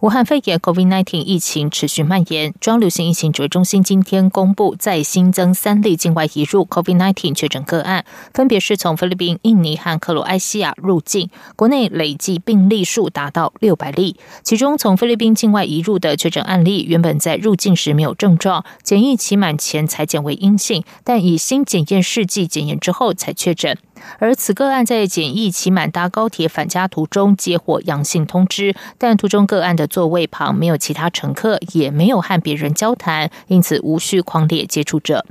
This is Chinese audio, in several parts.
武汉肺炎 （COVID-19） 疫情持续蔓延，中流行疫情指挥中心今天公布，再新增三例境外移入 COVID-19 确诊个案，分别是从菲律宾、印尼和克罗埃西亚入境，国内累计病例数达到六百例。其中，从菲律宾境外移入的确诊案例，原本在入境时没有症状，检疫期满前才检为阴性，但以新检验试剂检验之后才确诊。而此个案在检疫期满搭高铁返家途中接获阳性通知，但途中个案的座位旁没有其他乘客，也没有和别人交谈，因此无需狂烈接触者。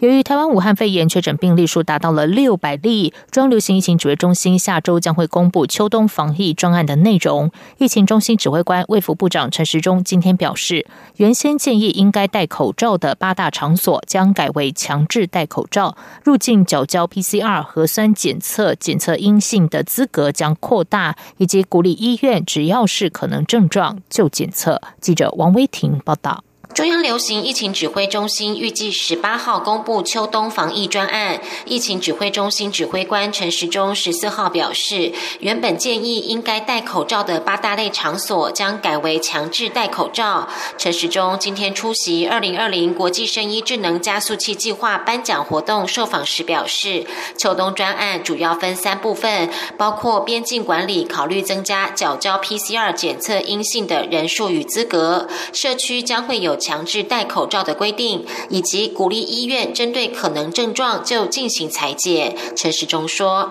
由于台湾武汉肺炎确诊病例数达到了六百例，中流行疫情指挥中心下周将会公布秋冬防疫专案的内容。疫情中心指挥官卫福部长陈时中今天表示，原先建议应该戴口罩的八大场所将改为强制戴口罩，入境缴交 PCR 核酸检测检测阴性的资格将扩大，以及鼓励医院只要是可能症状就检测。记者王威婷报道。中央流行疫情指挥中心预计十八号公布秋冬防疫专案。疫情指挥中心指挥官陈时中十四号表示，原本建议应该戴口罩的八大类场所将改为强制戴口罩。陈时中今天出席二零二零国际生医智能加速器计划颁奖活动受访时表示，秋冬专案主要分三部分，包括边境管理考虑增加缴交 PCR 检测阴性的人数与资格，社区将会有。强制戴口罩的规定，以及鼓励医院针对可能症状就进行裁剪。陈时中说：“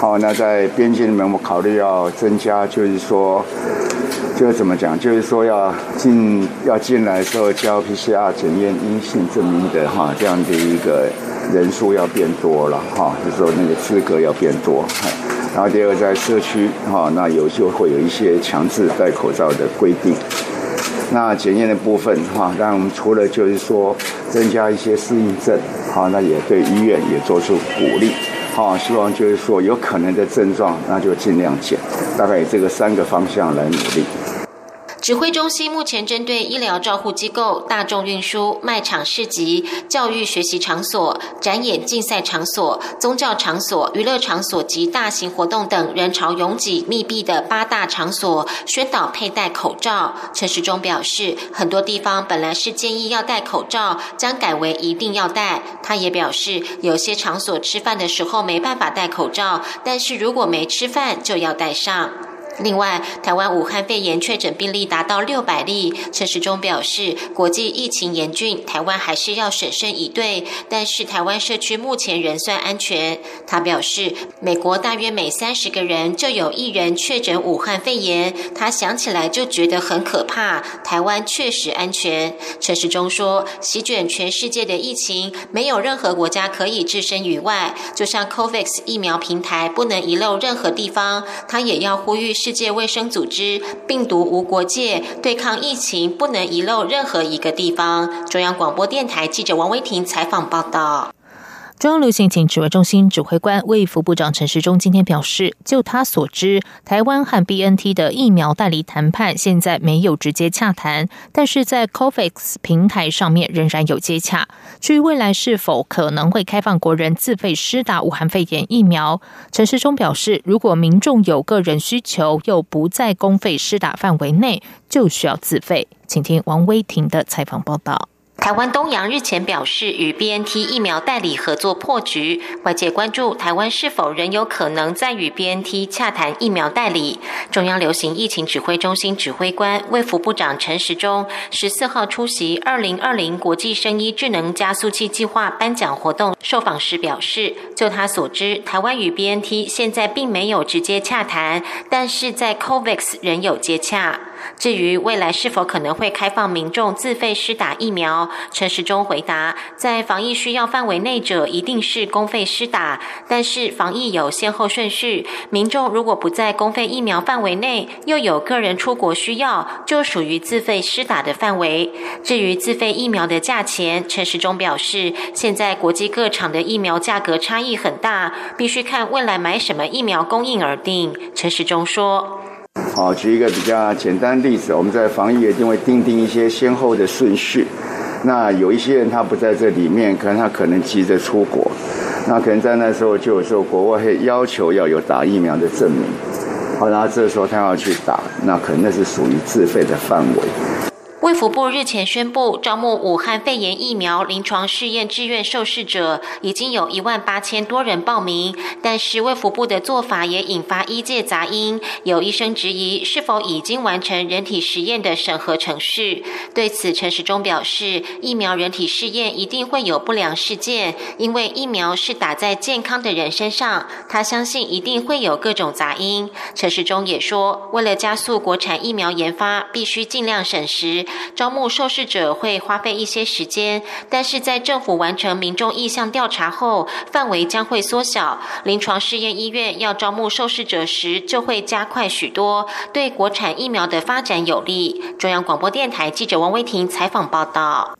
好，那在边境里面，我考虑要增加，就是说，就是怎么讲，就是说要进要进来的时候交 PCR 检验阴性证明的哈，这样的一个人数要变多了哈，就是说那个资格要变多。然后第二在社区哈，那有就会有一些强制戴口罩的规定。”那检验的部分哈，那我们除了就是说增加一些适应症，好，那也对医院也做出鼓励，好，希望就是说有可能的症状，那就尽量减，大概以这个三个方向来努力。指挥中心目前针对医疗照护机构、大众运输、卖场市集、教育学习场所、展演竞赛场所、宗教场所、娱乐场所及大型活动等人潮拥挤密闭的八大场所，宣导佩戴口罩。陈时中表示，很多地方本来是建议要戴口罩，将改为一定要戴。他也表示，有些场所吃饭的时候没办法戴口罩，但是如果没吃饭就要戴上。另外，台湾武汉肺炎确诊病例达到六百例。陈时中表示，国际疫情严峻，台湾还是要审慎以对。但是，台湾社区目前仍算安全。他表示，美国大约每三十个人就有一人确诊武汉肺炎，他想起来就觉得很可怕。台湾确实安全。陈时中说，席卷全世界的疫情，没有任何国家可以置身于外。就像 COVAX 疫苗平台不能遗漏任何地方，他也要呼吁。世界卫生组织病毒无国界，对抗疫情不能遗漏任何一个地方。中央广播电台记者王威婷采访报道。中央流行疫情指挥中心指挥官卫副部长陈时中今天表示，就他所知，台湾和 B N T 的疫苗代理谈判现在没有直接洽谈，但是在 COVAX 平台上面仍然有接洽。至于未来是否可能会开放国人自费施打武汉肺炎疫苗，陈时中表示，如果民众有个人需求又不在公费施打范围内，就需要自费。请听王威婷的采访报道。台湾东洋日前表示，与 B N T 疫苗代理合作破局，外界关注台湾是否仍有可能再与 B N T 洽谈疫苗代理。中央流行疫情指挥中心指挥官、卫福部长陈时中十四号出席二零二零国际生医智能加速器计划颁奖活动，受访时表示，就他所知，台湾与 B N T 现在并没有直接洽谈，但是在 COVAX 仍有接洽。至于未来是否可能会开放民众自费施打疫苗，陈时中回答，在防疫需要范围内者，一定是公费施打，但是防疫有先后顺序，民众如果不在公费疫苗范围内，又有个人出国需要，就属于自费施打的范围。至于自费疫苗的价钱，陈时中表示，现在国际各厂的疫苗价格差异很大，必须看未来买什么疫苗供应而定。陈时中说：“好，举一个比较简单例子，我们在防疫一定会定定一些先后的顺序。那有一些人他不在这里面，可能他可能急着出国，那可能在那时候就有时候国外会要求要有打疫苗的证明。好，然后这时候他要去打，那可能那是属于自费的范围。”卫福部日前宣布，招募武汉肺炎疫苗临床试验志愿受试者，已经有一万八千多人报名。但是卫福部的做法也引发医界杂音，有医生质疑是否已经完成人体实验的审核程序。对此，陈时中表示，疫苗人体试验一定会有不良事件，因为疫苗是打在健康的人身上，他相信一定会有各种杂音。陈时中也说，为了加速国产疫苗研发，必须尽量省时。招募受试者会花费一些时间，但是在政府完成民众意向调查后，范围将会缩小。临床试验医院要招募受试者时，就会加快许多，对国产疫苗的发展有利。中央广播电台记者王威婷采访报道。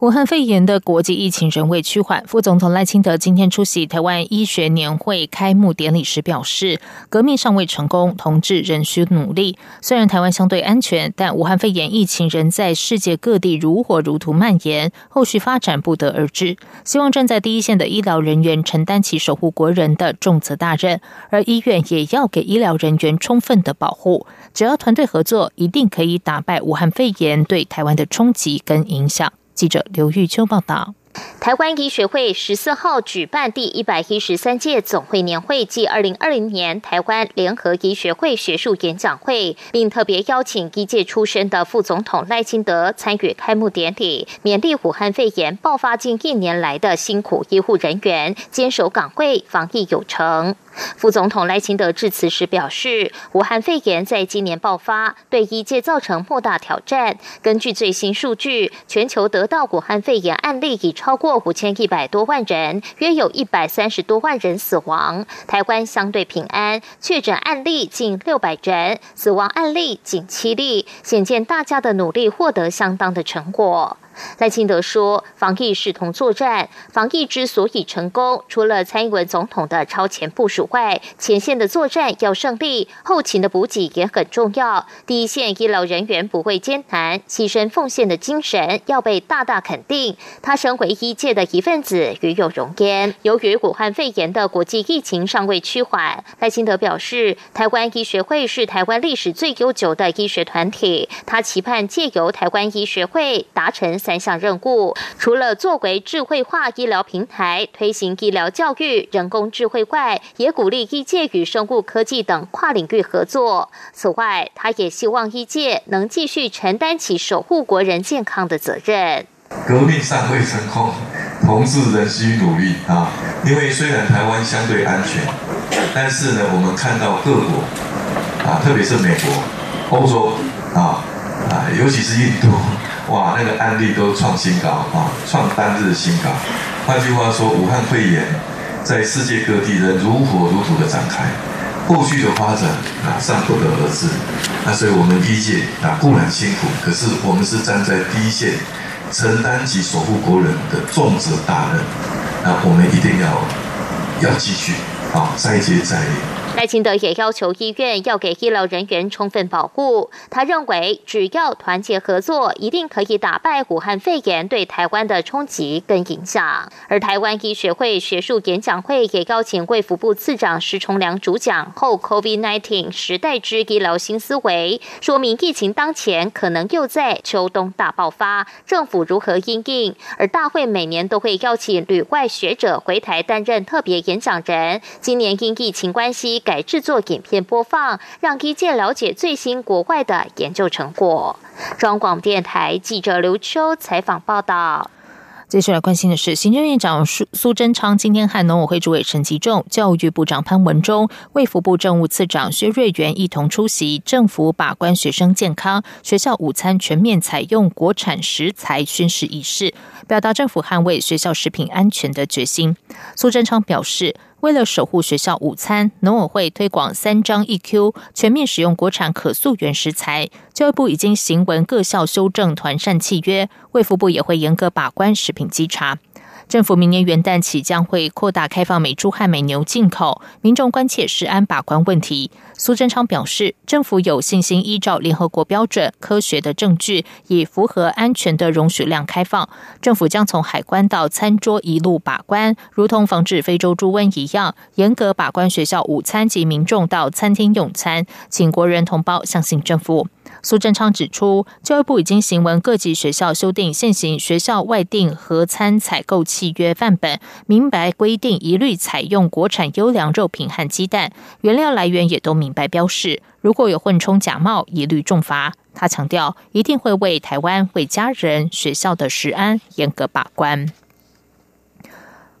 武汉肺炎的国际疫情仍未趋缓。副总统赖清德今天出席台湾医学年会开幕典礼时表示：“革命尚未成功，同志仍需努力。虽然台湾相对安全，但武汉肺炎疫情仍在世界各地如火如荼蔓延，后续发展不得而知。希望站在第一线的医疗人员承担起守护国人的重责大任，而医院也要给医疗人员充分的保护。只要团队合作，一定可以打败武汉肺炎对台湾的冲击跟影响。”记者刘玉秋报道。台湾医学会十四号举办第一百一十三届总会年会暨二零二零年台湾联合医学会学术演讲会，并特别邀请医界出身的副总统赖清德参与开幕典礼，勉励武汉肺炎爆发近一年来的辛苦医护人员坚守岗位，防疫有成。副总统赖清德致辞时表示，武汉肺炎在今年爆发，对医界造成莫大挑战。根据最新数据，全球得到武汉肺炎案例已超过五千一百多万人，约有一百三十多万人死亡。台湾相对平安，确诊案例近六百人，死亡案例仅七例，显见大家的努力获得相当的成果。赖清德说：“防疫视同作战，防疫之所以成功，除了蔡英文总统的超前部署外，前线的作战要胜利，后勤的补给也很重要。第一线医疗人员不畏艰难、牺牲奉献的精神要被大大肯定。他身为医界的一份子，与有荣焉。由于武汉肺炎的国际疫情尚未趋缓，赖清德表示，台湾医学会是台湾历史最悠久的医学团体，他期盼借由台湾医学会达成。”三项任务，除了作为智慧化医疗平台，推行医疗教育、人工智慧外，也鼓励医界与生物科技等跨领域合作。此外，他也希望医界能继续承担起守护国人健康的责任。革命尚未成功，同志仍需努力啊！因为虽然台湾相对安全，但是呢，我们看到各国啊，特别是美国、欧洲啊啊，尤其是印度。哇，那个案例都创新高啊，创单日新高。换句话说，武汉肺炎在世界各地仍如火如荼的展开，后续的发展啊尚不得而知。那所以我们医界啊固然辛苦，可是我们是站在第一线，承担起守护国人的重责大任。那我们一定要要继续啊再接再厉。赖清德也要求医院要给医疗人员充分保护。他认为，只要团结合作，一定可以打败武汉肺炎对台湾的冲击跟影响。而台湾医学会学术演讲会也邀请卫福部次长石崇良主讲后 COVID-19 时代之医疗新思维，说明疫情当前可能又在秋冬大爆发，政府如何应应。而大会每年都会邀请旅外学者回台担任特别演讲人，今年因疫情关系。改制作影片播放，让医界了解最新国外的研究成果。中广电台记者刘秋采访报道。接下来关心的是，行政院长苏苏贞昌今天和农委会主委陈吉仲、教育部长潘文忠、卫福部政务次长薛瑞元一同出席政府把关学生健康、学校午餐全面采用国产食材宣誓仪式，表达政府捍卫学校食品安全的决心。苏贞昌表示。为了守护学校午餐，农委会推广三张一 Q，全面使用国产可溯源食材。教育部已经行文各校修正团膳契约，卫福部也会严格把关食品稽查。政府明年元旦起将会扩大开放美猪和美牛进口，民众关切食安把关问题。苏贞昌表示，政府有信心依照联合国标准、科学的证据，以符合安全的容许量开放。政府将从海关到餐桌一路把关，如同防止非洲猪瘟一样，严格把关学校午餐及民众到餐厅用餐，请国人同胞相信政府。苏贞昌指出，教育部已经行文各级学校修订现行学校外订合餐采购契约范本，明白规定一律采用国产优良肉品和鸡蛋，原料来源也都明白标示。如果有混充假冒，一律重罚。他强调，一定会为台湾、为家人、学校的食安严格把关。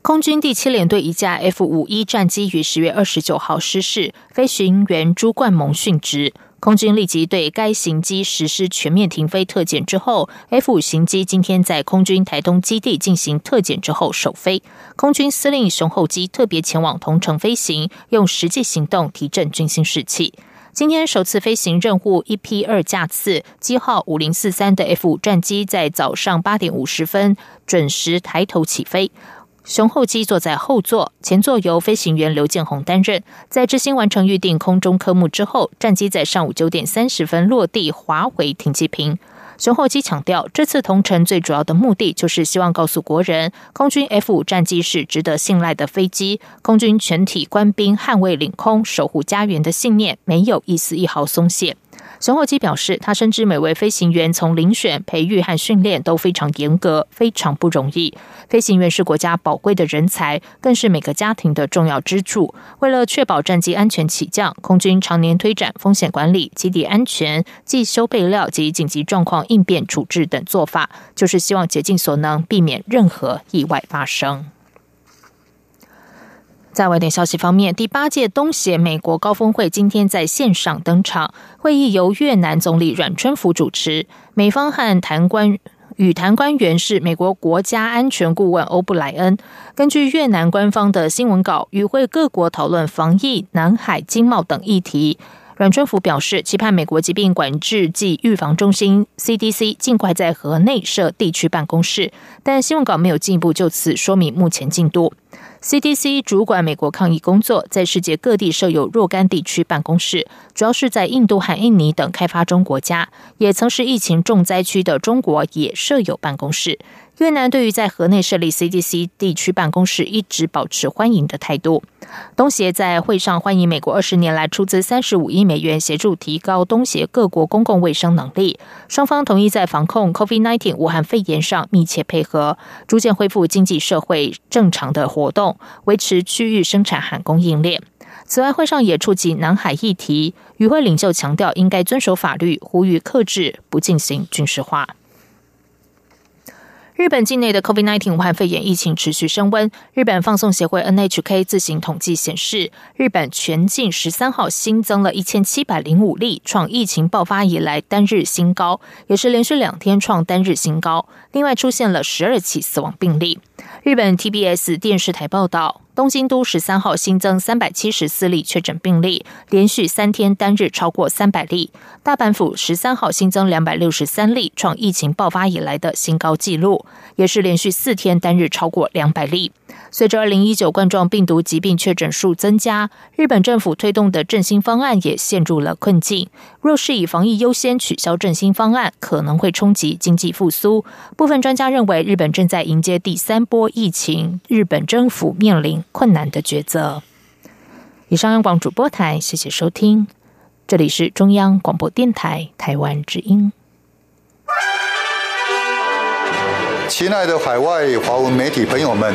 空军第七联队一架 F 五一战机于十月二十九号失事，飞行员朱冠蒙殉职。空军立即对该型机实施全面停飞特检之后，F 五型机今天在空军台东基地进行特检之后首飞。空军司令熊厚基特别前往同城飞行，用实际行动提振军心士气。今天首次飞行任务一 P 二架次机号五零四三的 F 五战机在早上八点五十分准时抬头起飞。雄厚机坐在后座，前座由飞行员刘建宏担任。在执行完成预定空中科目之后，战机在上午九点三十分落地滑回停机坪。雄厚机强调，这次同城最主要的目的就是希望告诉国人，空军 F 五战机是值得信赖的飞机，空军全体官兵捍卫领空、守护家园的信念没有一丝一毫松懈。熊厚基表示，他深知每位飞行员从遴选、培育和训练都非常严格，非常不容易。飞行员是国家宝贵的人才，更是每个家庭的重要支柱。为了确保战机安全起降，空军常年推展风险管理、基地安全、技修备料及紧急状况应变处置等做法，就是希望竭尽所能避免任何意外发生。在外电消息方面，第八届东协美国高峰会今天在线上登场，会议由越南总理阮春福主持，美方和谈官与谈官员是美国国家安全顾问欧布莱恩。根据越南官方的新闻稿，与会各国讨论防疫、南海经贸等议题。阮春福表示，期盼美国疾病管制暨预防中心 （CDC） 尽快在河内设地区办公室，但新闻稿没有进一步就此说明目前进度。CDC 主管美国抗疫工作，在世界各地设有若干地区办公室，主要是在印度和印尼等开发中国家，也曾是疫情重灾区的中国也设有办公室。越南对于在河内设立 CDC 地区办公室一直保持欢迎的态度。东协在会上欢迎美国二十年来出资三十五亿美元协助提高东协各国公共卫生能力。双方同意在防控 COVID-19 武汉肺炎上密切配合，逐渐恢复经济社会正常的活活动，维持区域生产和供应链。此外，会上也触及南海议题，与会领袖强调应该遵守法律，呼吁克制，不进行军事化。日本境内的 COVID-19 武汉肺炎疫情持续升温。日本放送协会 NHK 自行统计显示，日本全境十三号新增了一千七百零五例，创疫情爆发以来单日新高，也是连续两天创单日新高。另外，出现了十二起死亡病例。日本 TBS 电视台报道。东京都十三号新增三百七十四例确诊病例，连续三天单日超过三百例。大阪府十三号新增两百六十三例，创疫情爆发以来的新高纪录，也是连续四天单日超过两百例。随着二零一九冠状病毒疾病确诊数增加，日本政府推动的振兴方案也陷入了困境。若是以防疫优先取消振兴方案，可能会冲击经济复苏。部分专家认为，日本正在迎接第三波疫情，日本政府面临困难的抉择。以上央广主播台，谢谢收听，这里是中央广播电台台湾之音。亲爱的海外华文媒体朋友们，